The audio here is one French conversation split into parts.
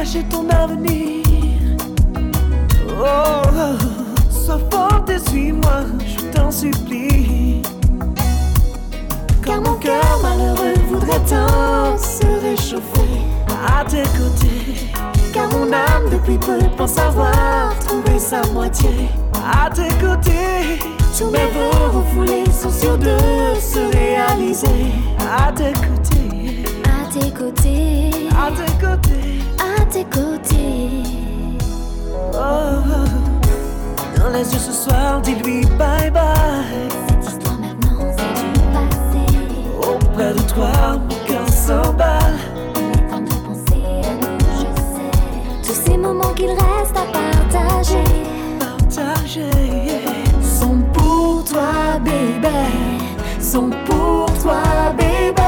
pas gâcher ton avenir. Oh, sois forte et suis-moi, je t'en supplie. Car mon cœur malheureux voudrait tant se réchauffer à tes côtés. Car mon âme depuis peu pense avoir trouvé sa moitié à tes côtés. Tous mes vœux refoulés sont sûrs de se réaliser à tes côtés. À tes côtés. À tes côtés. Tes côtés. Oh, oh. Dans les yeux ce soir, dis-lui bye bye. Cette histoire maintenant, c'est du passé. Auprès de toi, mon cœur s'emballe. Temps de penser à nous, je sais. Tous ces moments qu'il reste à partager. Partager. Sont pour toi, bébé. Sont pour toi, bébé.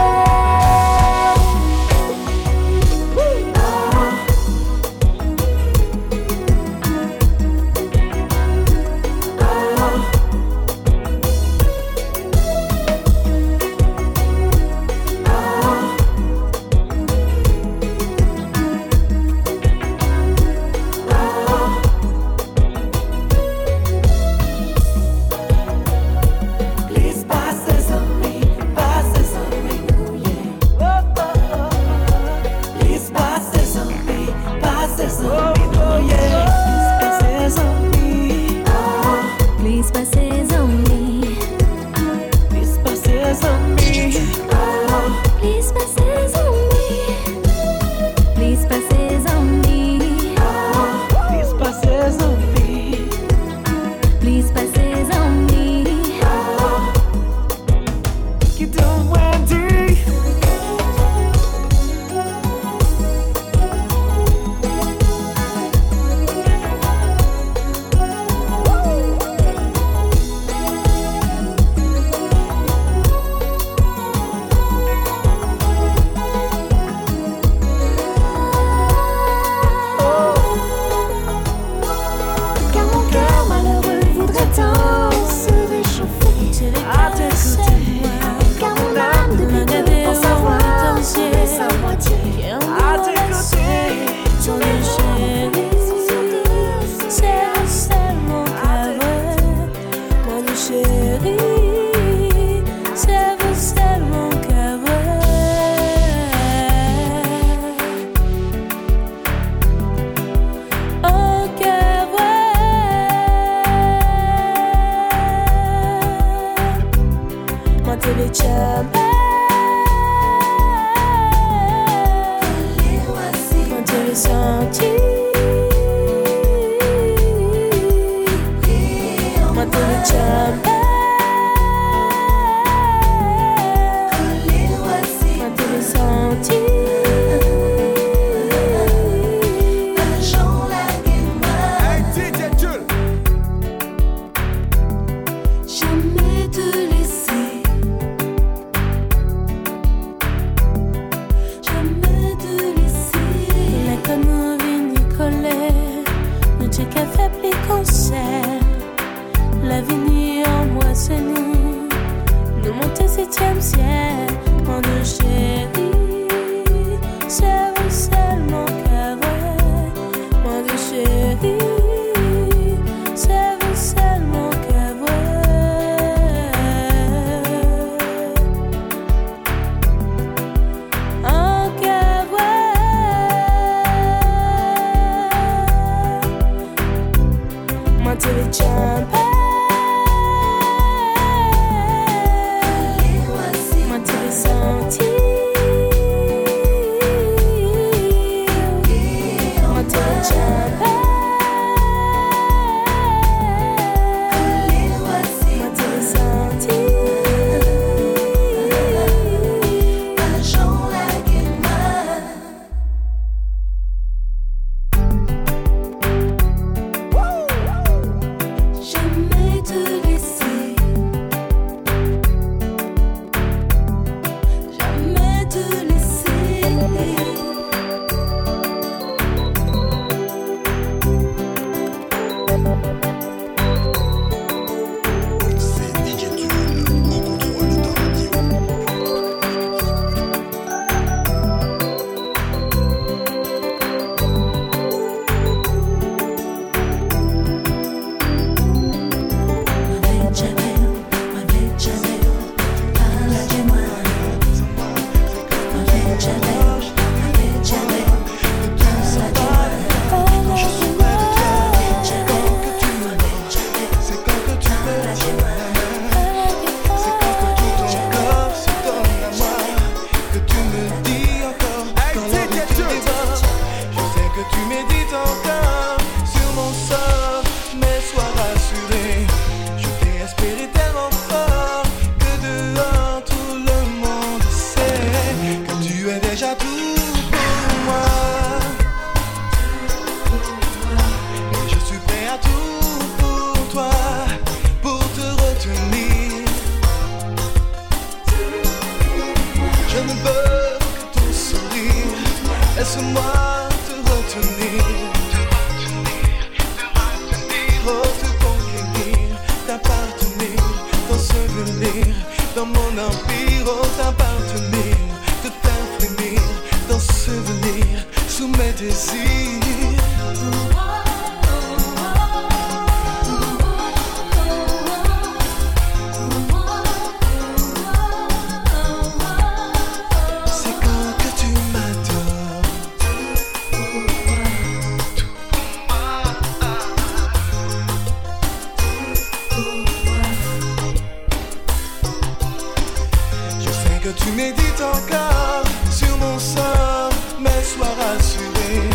que tu médites encore sur mon sort, mais sois rassuré,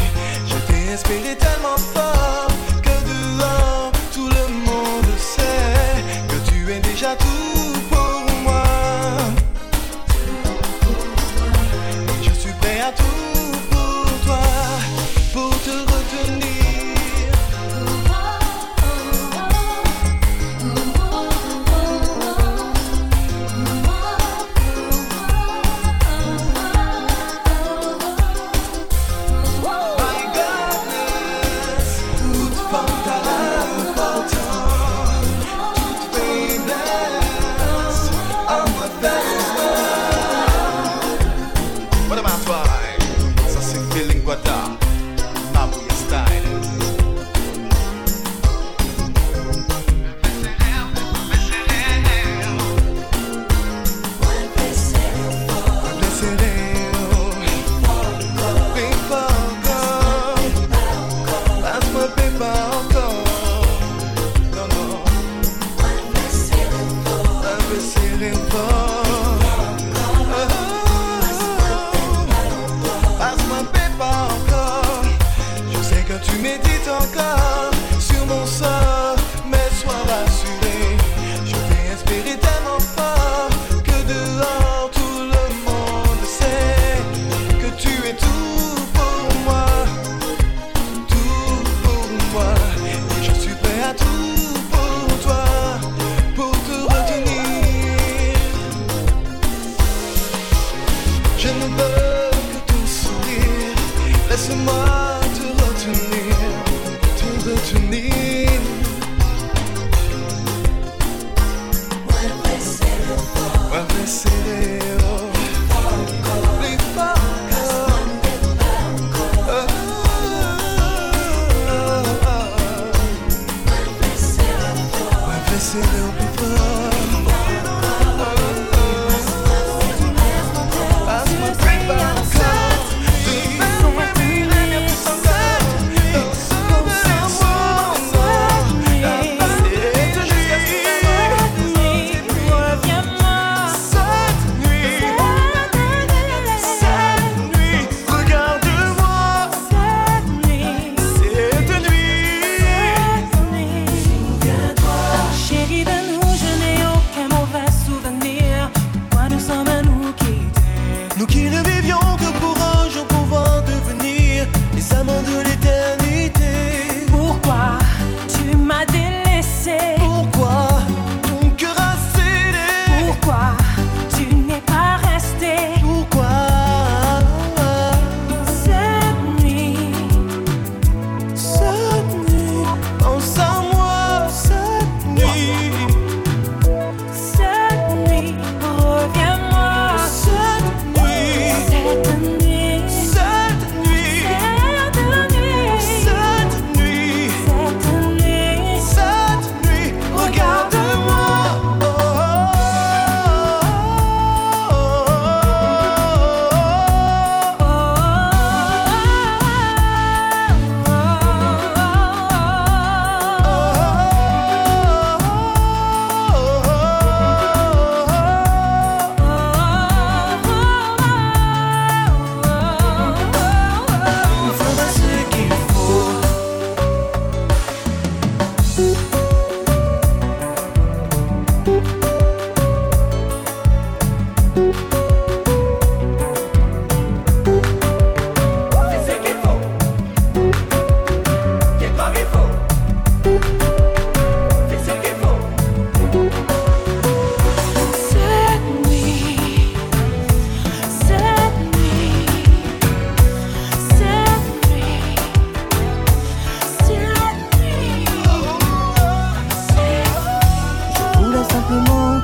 je t'ai espéré tellement fort.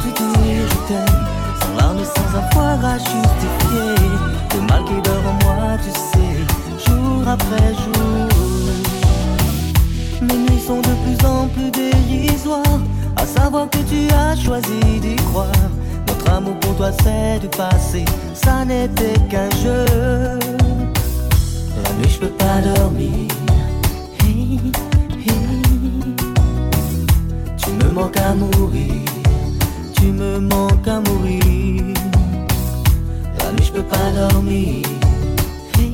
plus dire je t'aime. Sans larmes, sans avoir à justifier. Le mal qui dort en moi, tu sais. Jour après jour. Mes nuits sont de plus en plus dérisoires. À savoir que tu as choisi d'y croire. Notre amour pour toi c'est du passé. Ça n'était qu'un jeu. La nuit je peux pas dormir. Hey, hey. Tu me manques à mourir tu me manques à mourir. La nuit, je peux pas dormir. Tu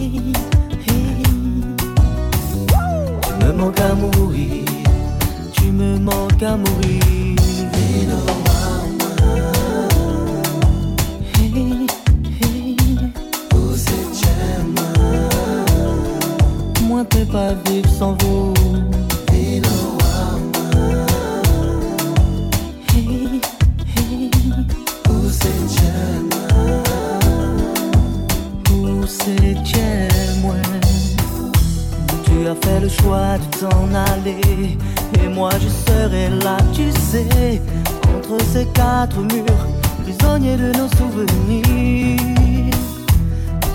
me manques à mourir. Tu me manques à mourir. Hey, Moi, pas vivre sans vous. Fait le choix de t'en aller. Et moi je serai là, tu sais, entre ces quatre murs, prisonnier de nos souvenirs.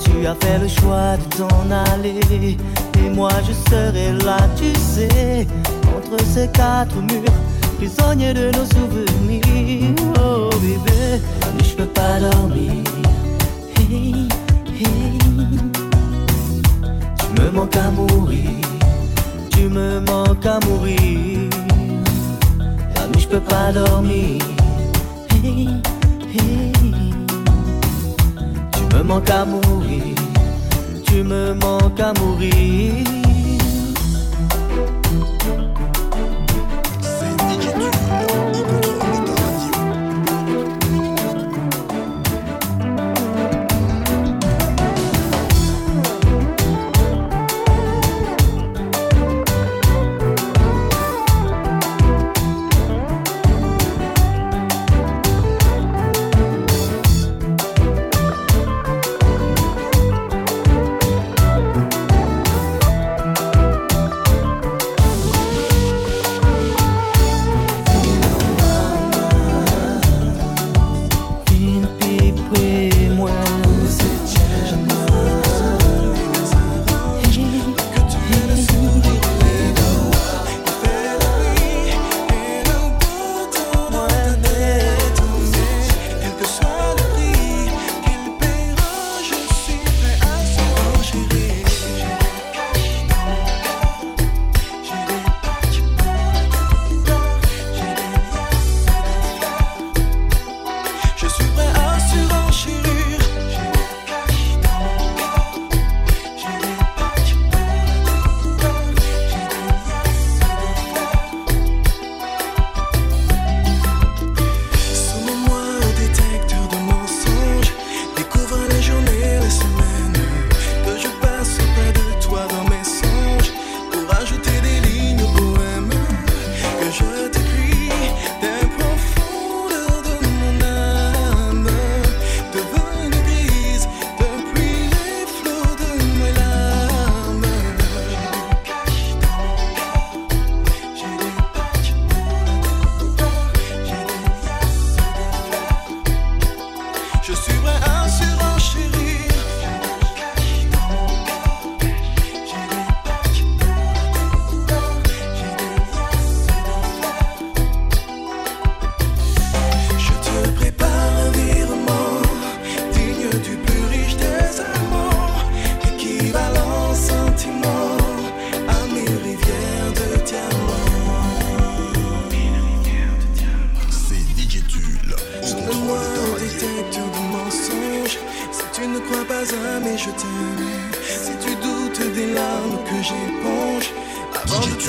Tu as fait le choix de t'en aller. Et moi je serai là, tu sais, entre ces quatre murs, prisonnier de nos souvenirs. Oh bébé, je peux pas dormir. Hey, hey. Tu me manques à mourir tu me manques à mourir. La nuit, je peux pas dormir. Tu me manques à mourir. Tu me manques à mourir.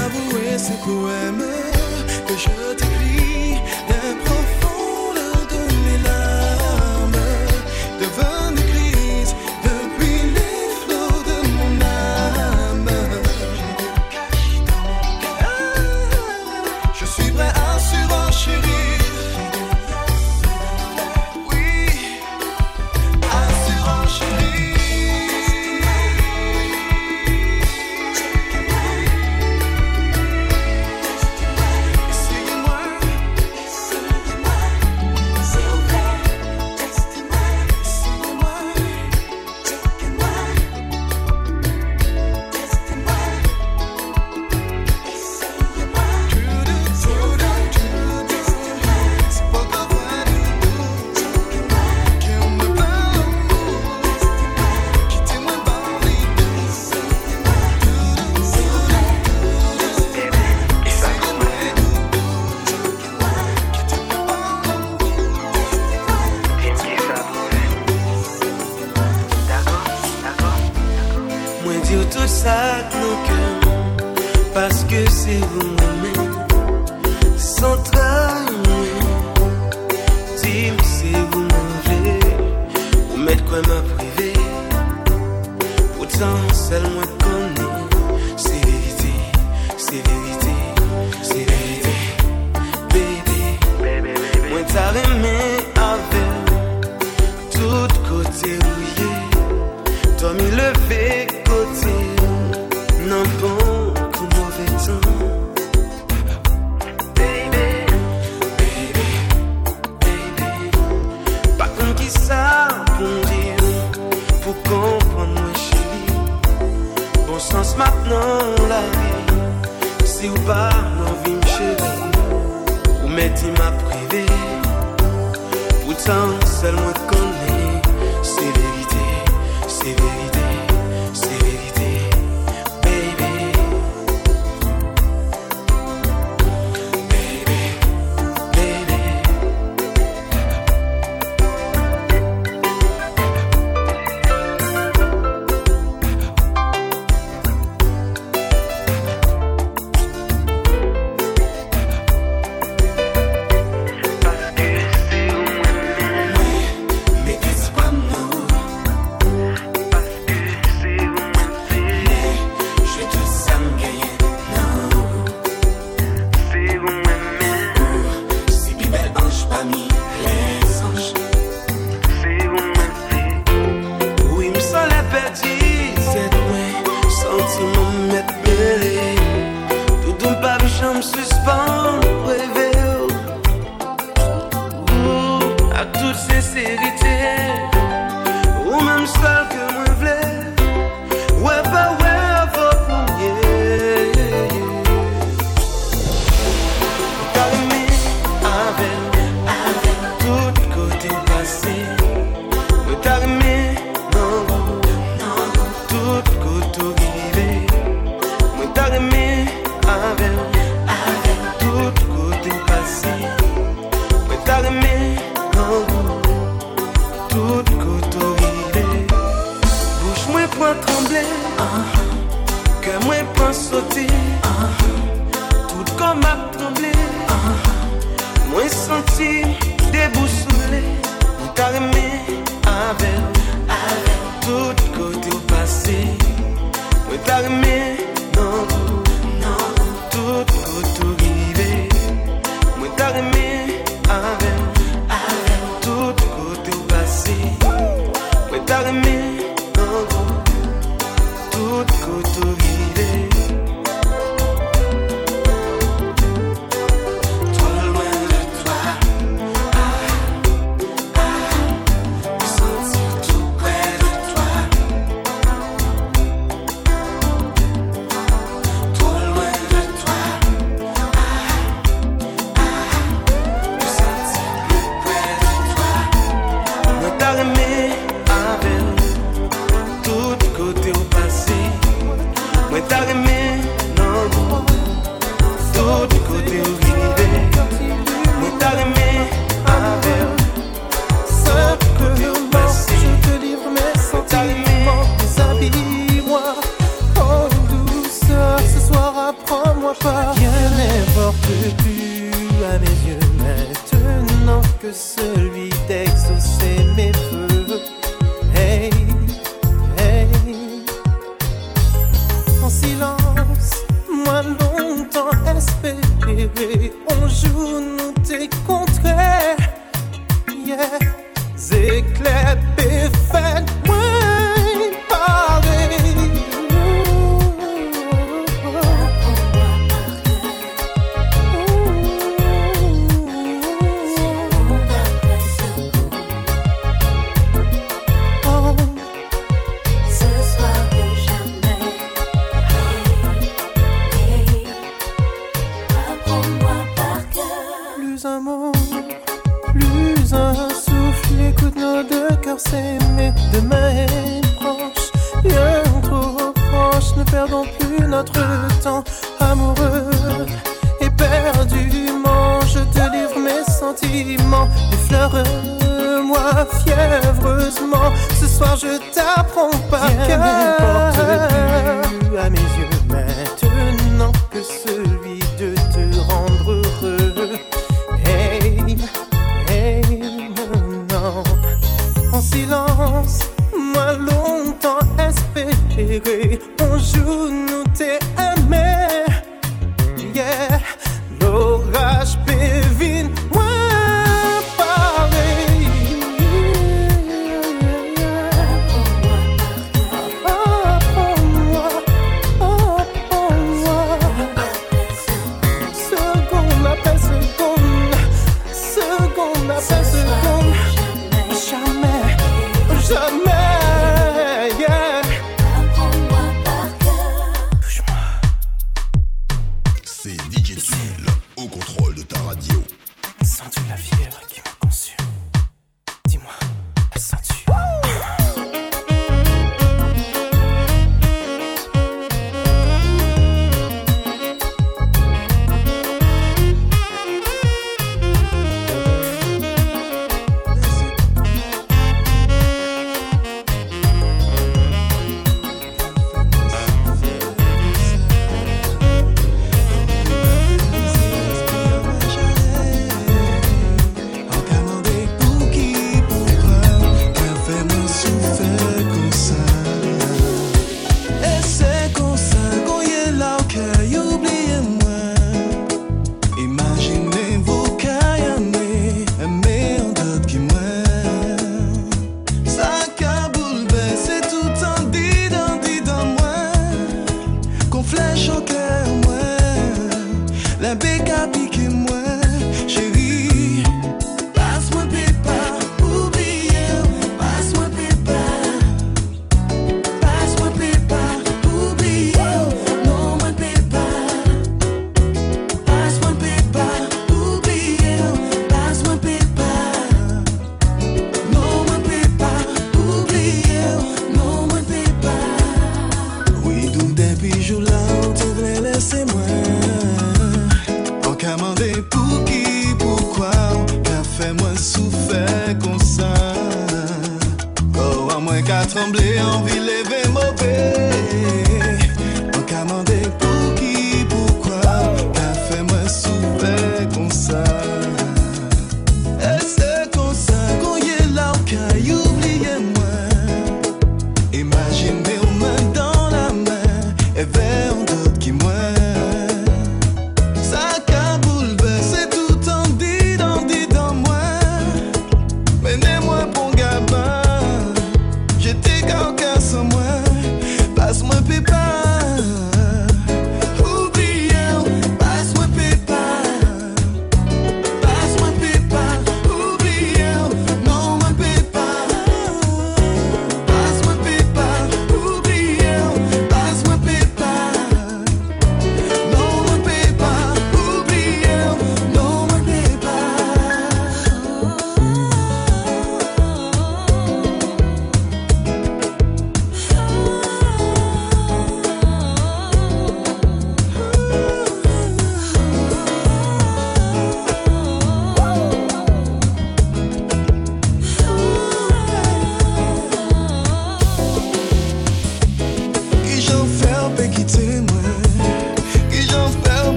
t'avouer ces poèmes que je t'écris.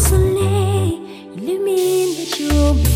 soleil illumine le jour.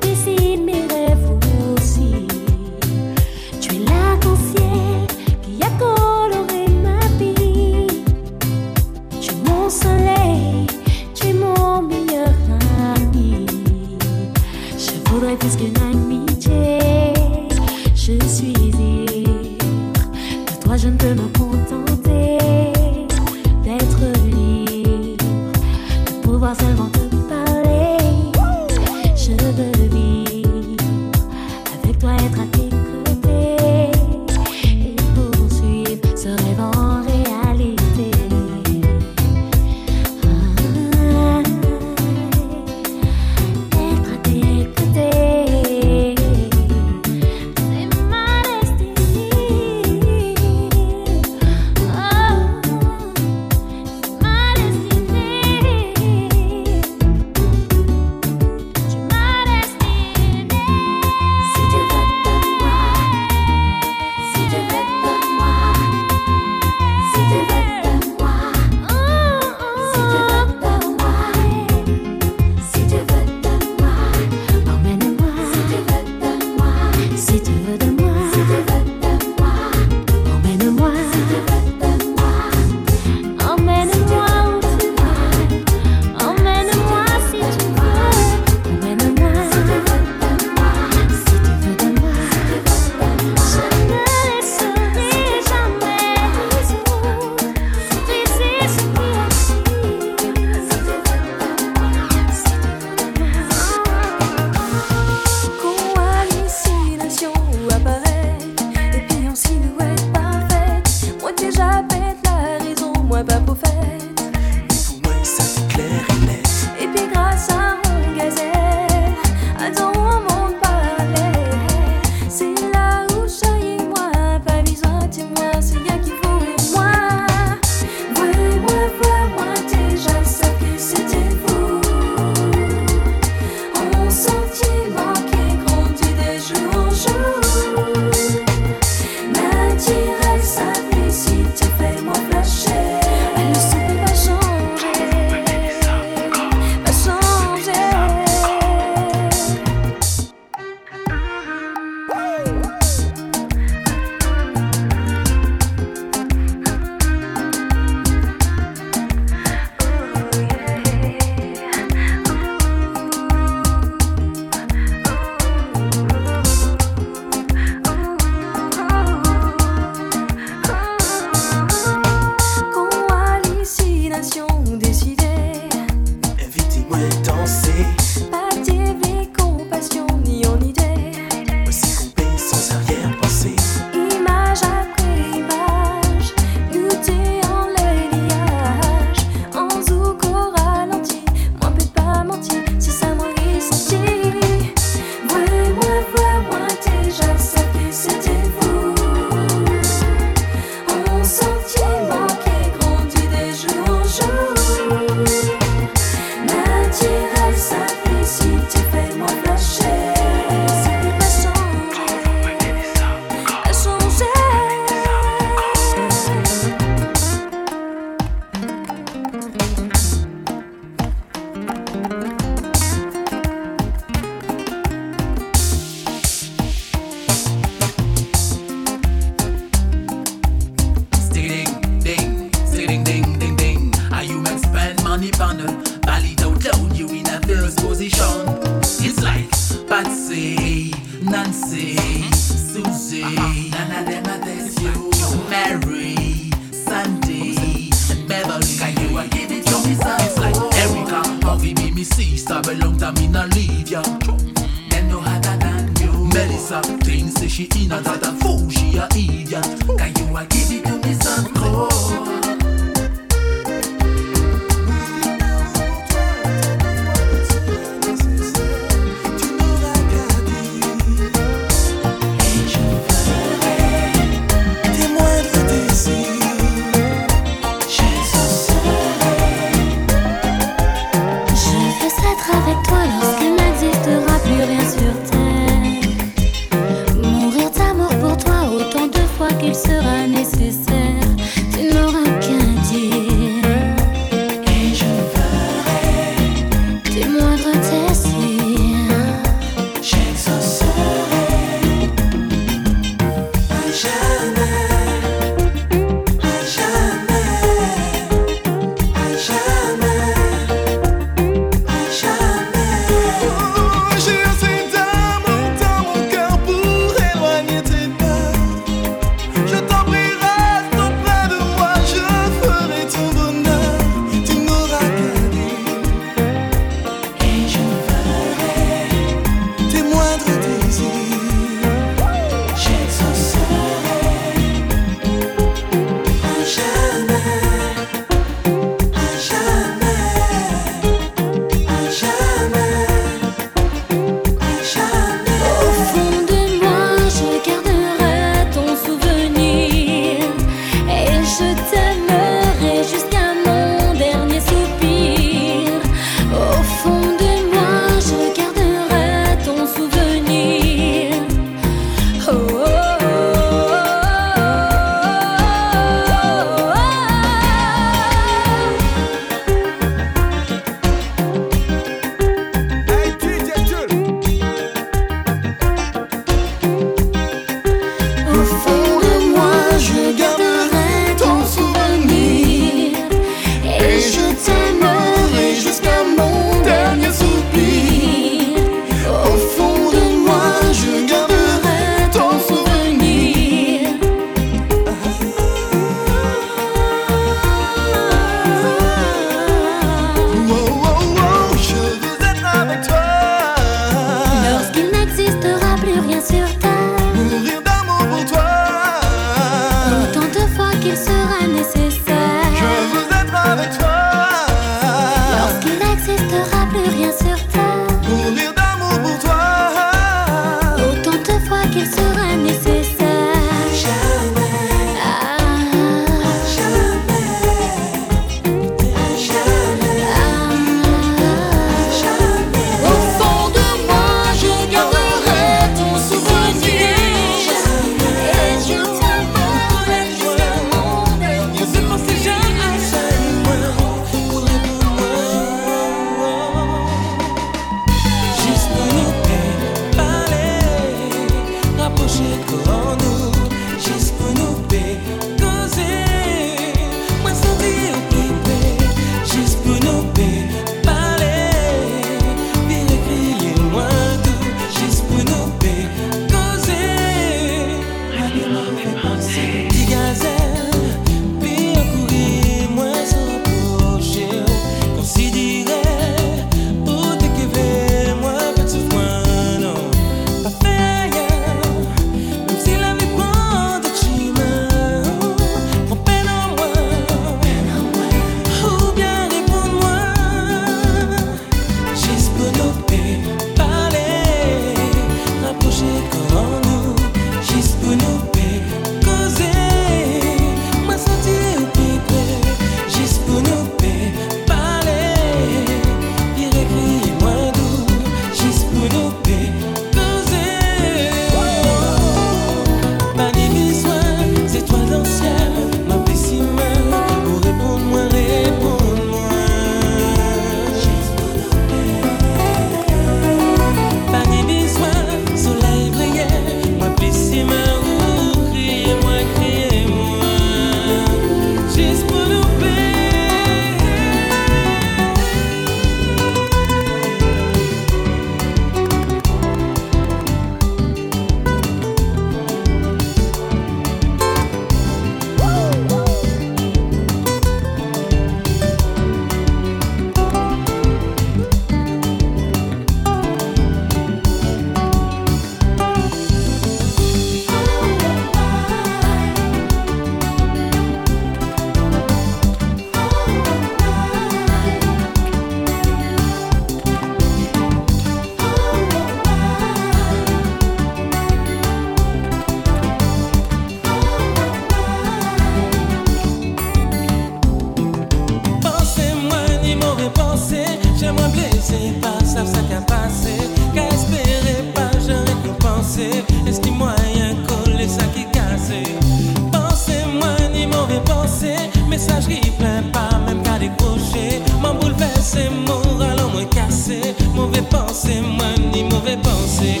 Messagerie plein pas, même qu'à décrocher. Mon bouleversé, moral, on m'a cassé. Mauvais pensée, moi, ni mauvais pensée.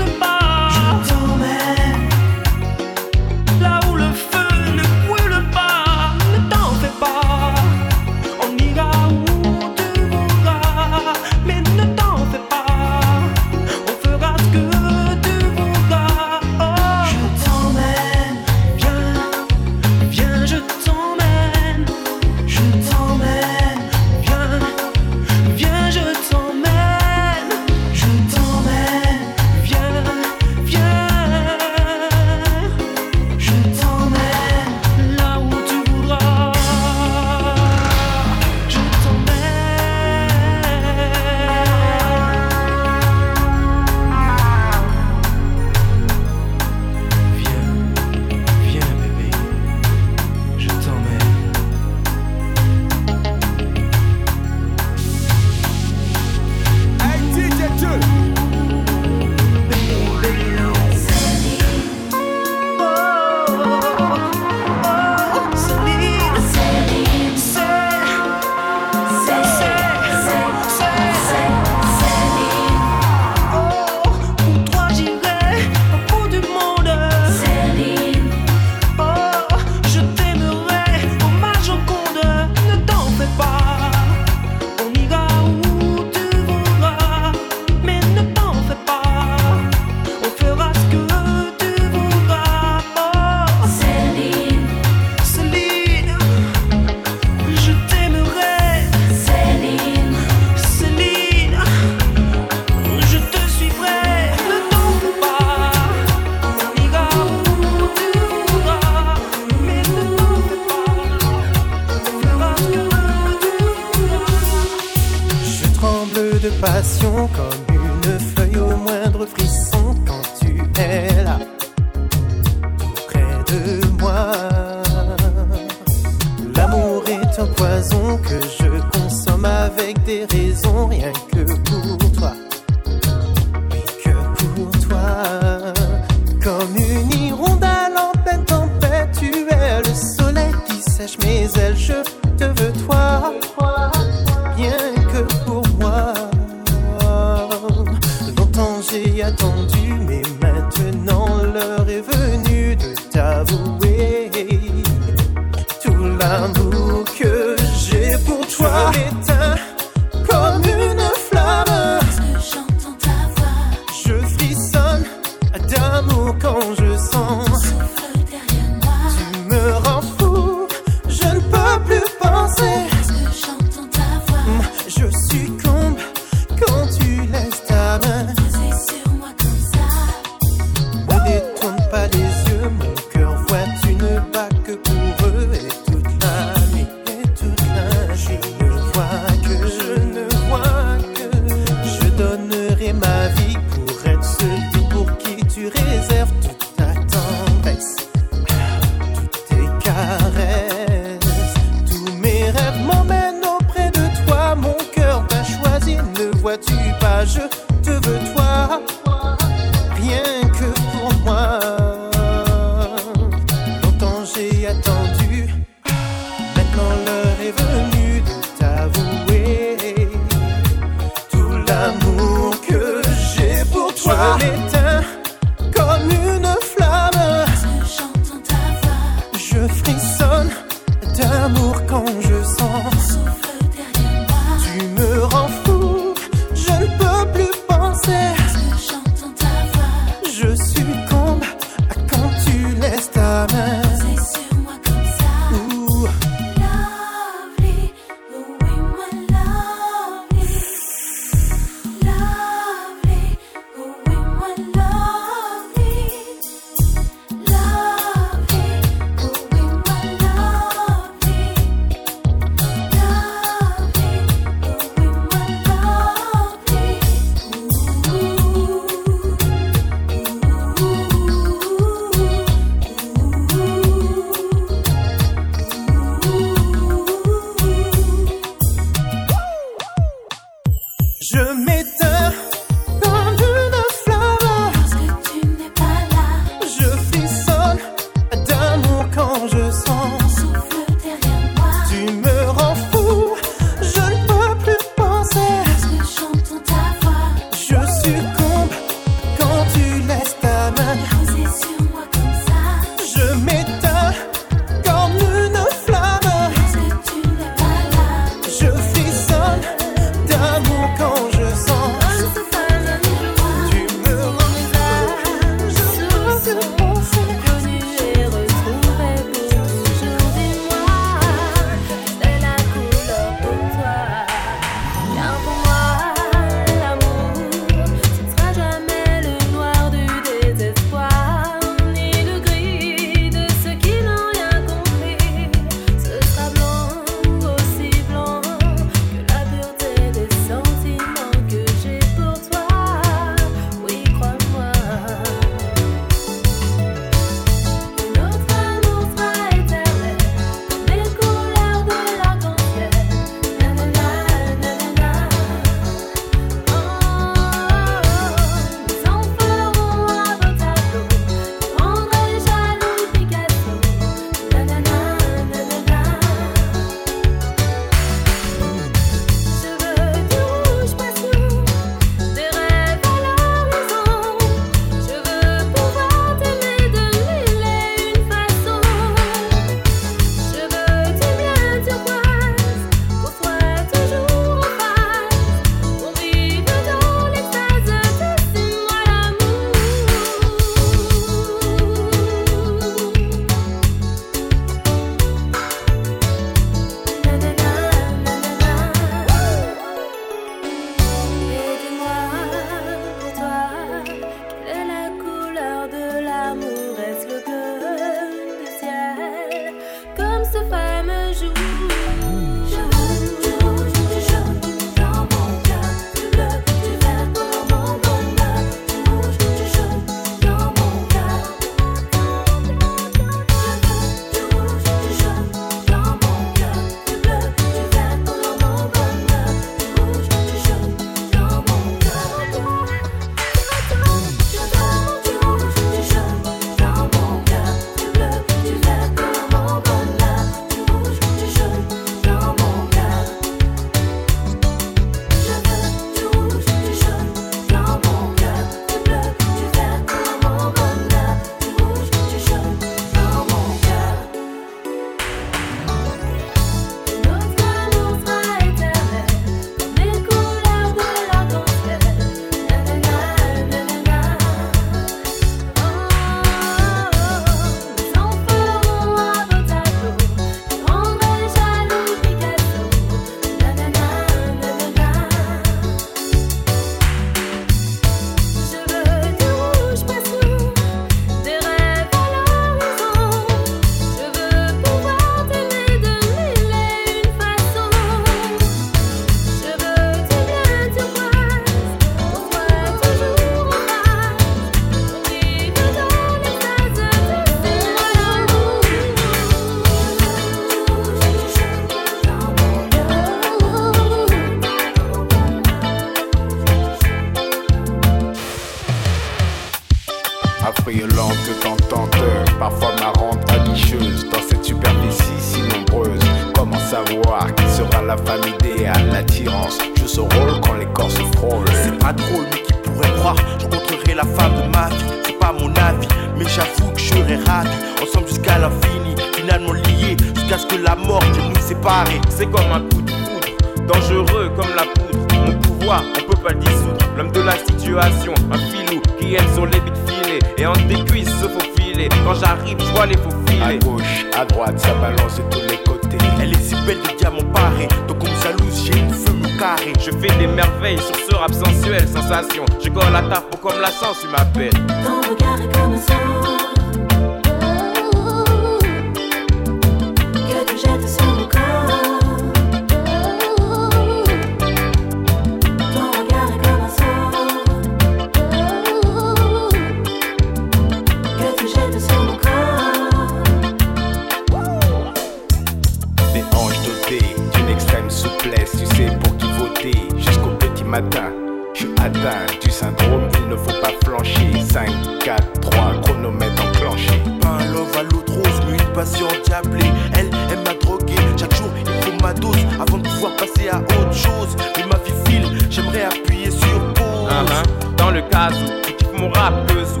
d'une extrême souplesse, tu sais pour qui voter. Jusqu'au petit matin, je suis atteint du syndrome, il ne faut pas flancher. 5, 4, 3, chronomètre enclenché. Pas un love à l'outrose, mais une passion diablée. Elle, elle m'a drogué, chaque jour il faut ma dose avant de pouvoir passer à autre chose. Mais ma vie file, j'aimerais appuyer sur pause. Ah, hein. Dans le cas où tu kiffes mon rap, le zoo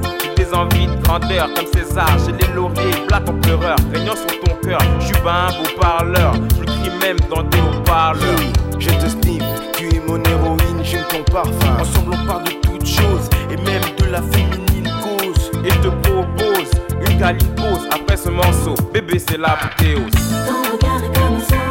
des envies de grandeur comme César. J'ai les lauriers, plate en pleureur, régnant sur ton cœur. J'suis pas un beau parleur, je crie même dans tes haut-parleurs. Je te sniff, tu es mon héroïne, j'aime ton parfum. Ensemble, on parle de toutes choses et même de la féminine cause. Et te propose une pause après ce morceau. Bébé, c'est la pause Ton regard est comme ça.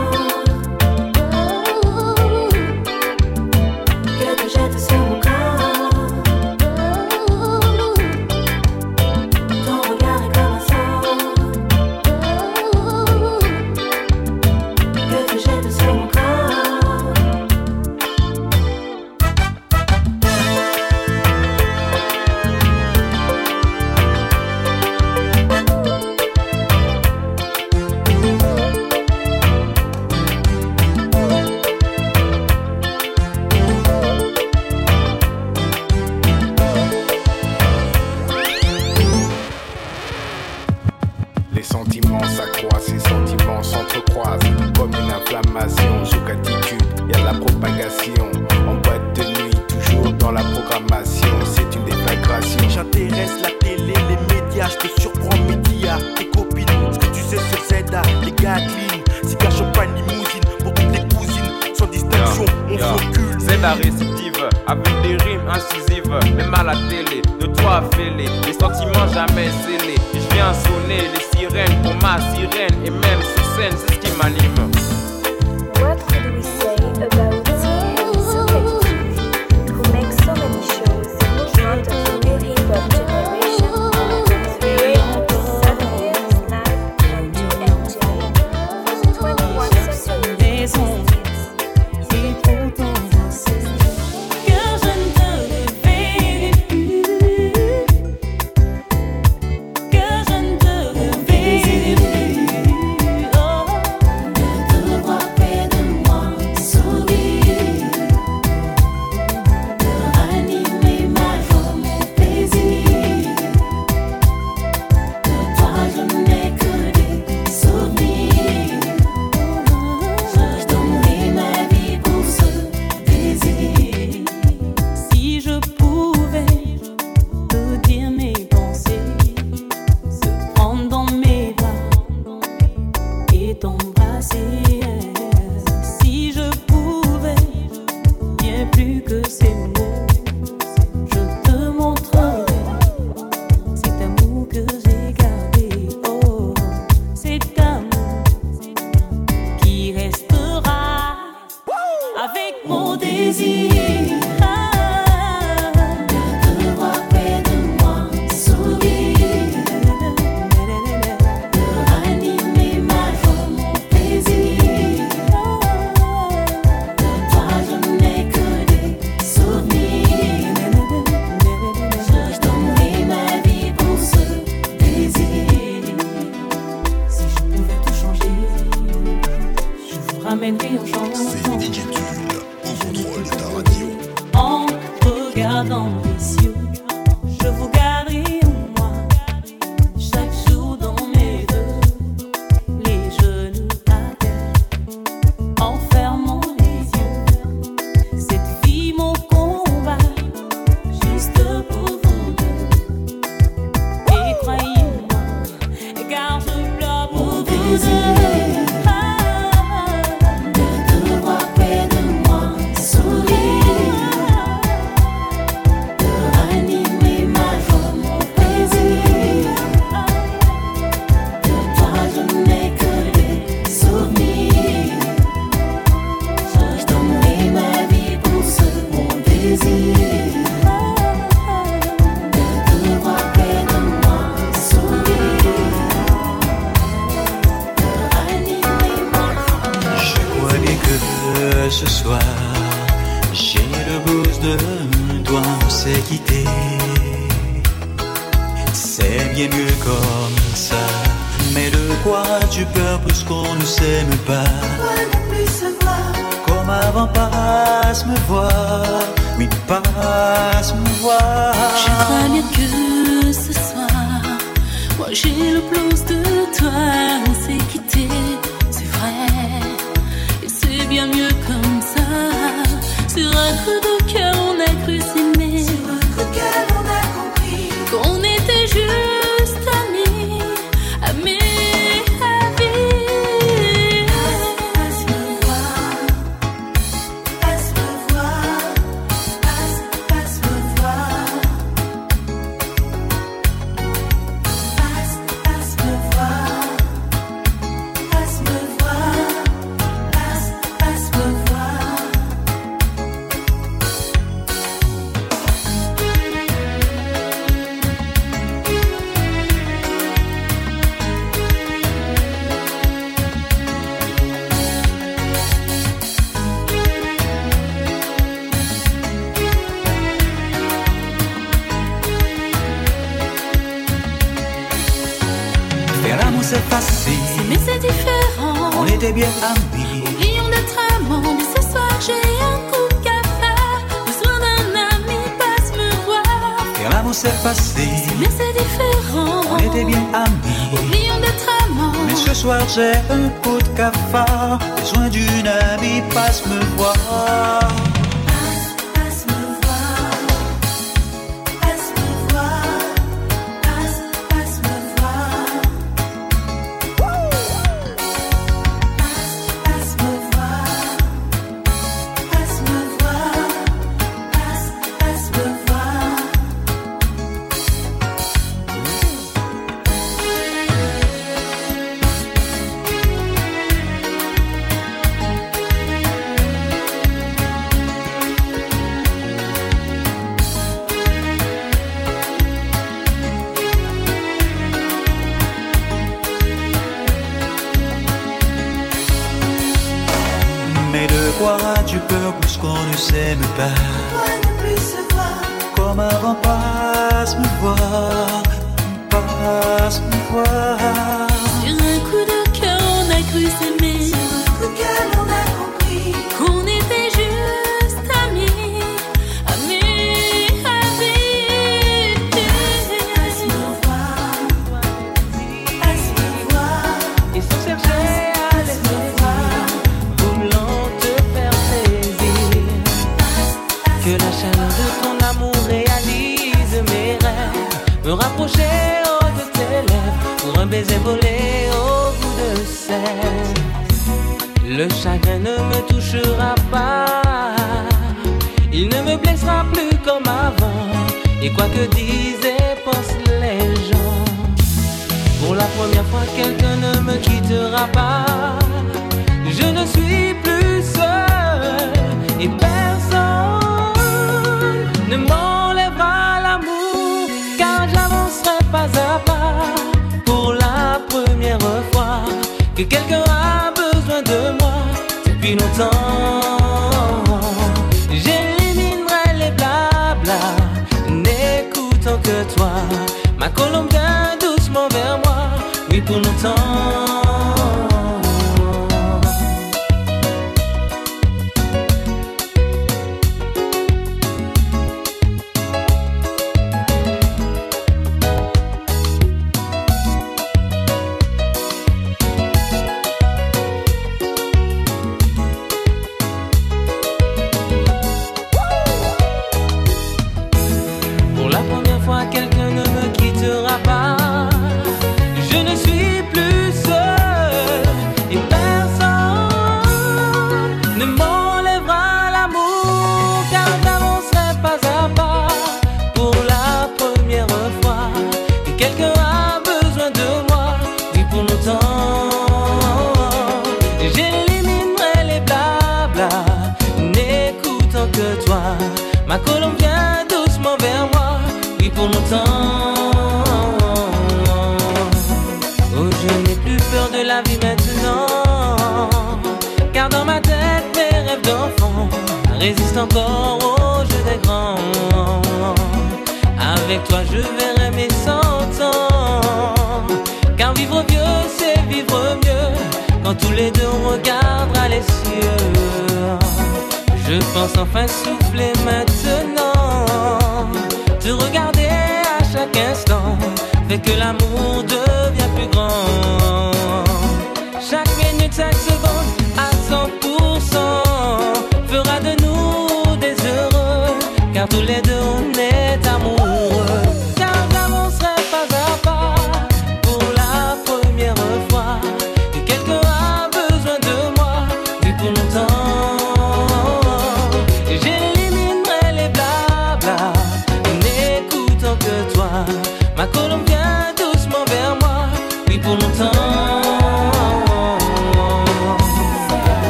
for me.